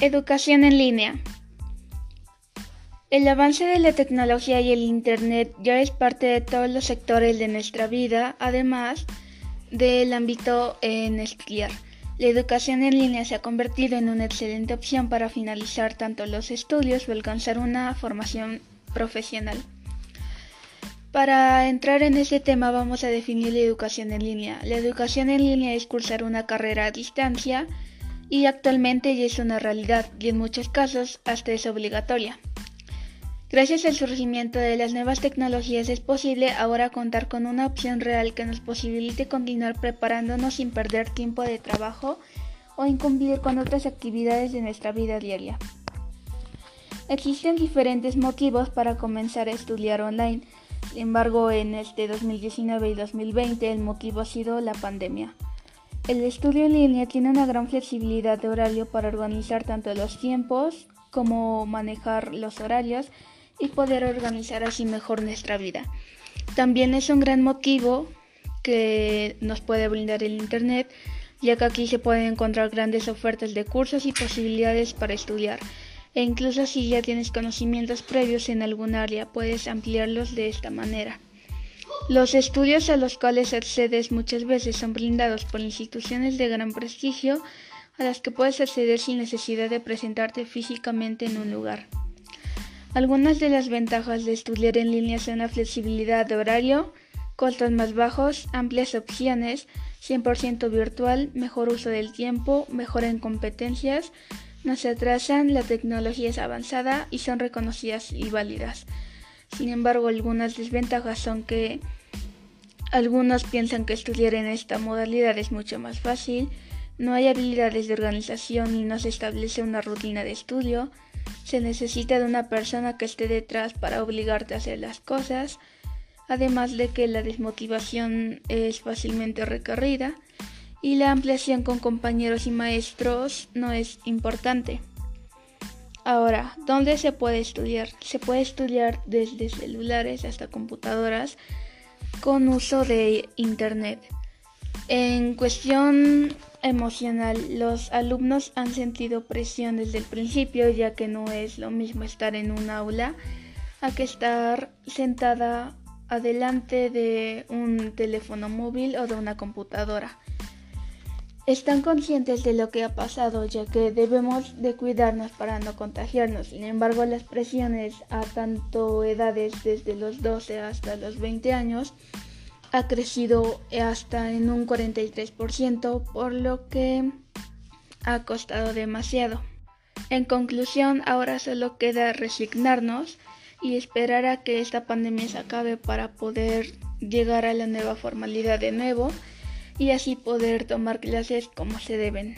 Educación en línea. El avance de la tecnología y el Internet ya es parte de todos los sectores de nuestra vida, además del ámbito en estudiar. La educación en línea se ha convertido en una excelente opción para finalizar tanto los estudios o alcanzar una formación profesional. Para entrar en este tema vamos a definir la educación en línea. La educación en línea es cursar una carrera a distancia, y actualmente ya es una realidad y en muchos casos hasta es obligatoria. Gracias al surgimiento de las nuevas tecnologías es posible ahora contar con una opción real que nos posibilite continuar preparándonos sin perder tiempo de trabajo o incumplir con otras actividades de nuestra vida diaria. Existen diferentes motivos para comenzar a estudiar online. Sin embargo, en este 2019 y 2020 el motivo ha sido la pandemia. El estudio en línea tiene una gran flexibilidad de horario para organizar tanto los tiempos como manejar los horarios y poder organizar así mejor nuestra vida. También es un gran motivo que nos puede brindar el Internet, ya que aquí se pueden encontrar grandes ofertas de cursos y posibilidades para estudiar. E incluso si ya tienes conocimientos previos en algún área, puedes ampliarlos de esta manera. Los estudios a los cuales accedes muchas veces son brindados por instituciones de gran prestigio a las que puedes acceder sin necesidad de presentarte físicamente en un lugar. Algunas de las ventajas de estudiar en línea son la flexibilidad de horario, costos más bajos, amplias opciones, 100% virtual, mejor uso del tiempo, mejora en competencias, no se atrasan, la tecnología es avanzada y son reconocidas y válidas. Sin embargo, algunas desventajas son que algunos piensan que estudiar en esta modalidad es mucho más fácil, no hay habilidades de organización y no se establece una rutina de estudio, se necesita de una persona que esté detrás para obligarte a hacer las cosas, además de que la desmotivación es fácilmente recorrida y la ampliación con compañeros y maestros no es importante. Ahora, ¿dónde se puede estudiar? Se puede estudiar desde celulares hasta computadoras con uso de Internet. En cuestión emocional, los alumnos han sentido presión desde el principio, ya que no es lo mismo estar en un aula a que estar sentada adelante de un teléfono móvil o de una computadora. Están conscientes de lo que ha pasado, ya que debemos de cuidarnos para no contagiarnos. Sin embargo, las presiones a tanto edades desde los 12 hasta los 20 años ha crecido hasta en un 43%, por lo que ha costado demasiado. En conclusión, ahora solo queda resignarnos y esperar a que esta pandemia se acabe para poder llegar a la nueva formalidad de nuevo y así poder tomar clases como se deben.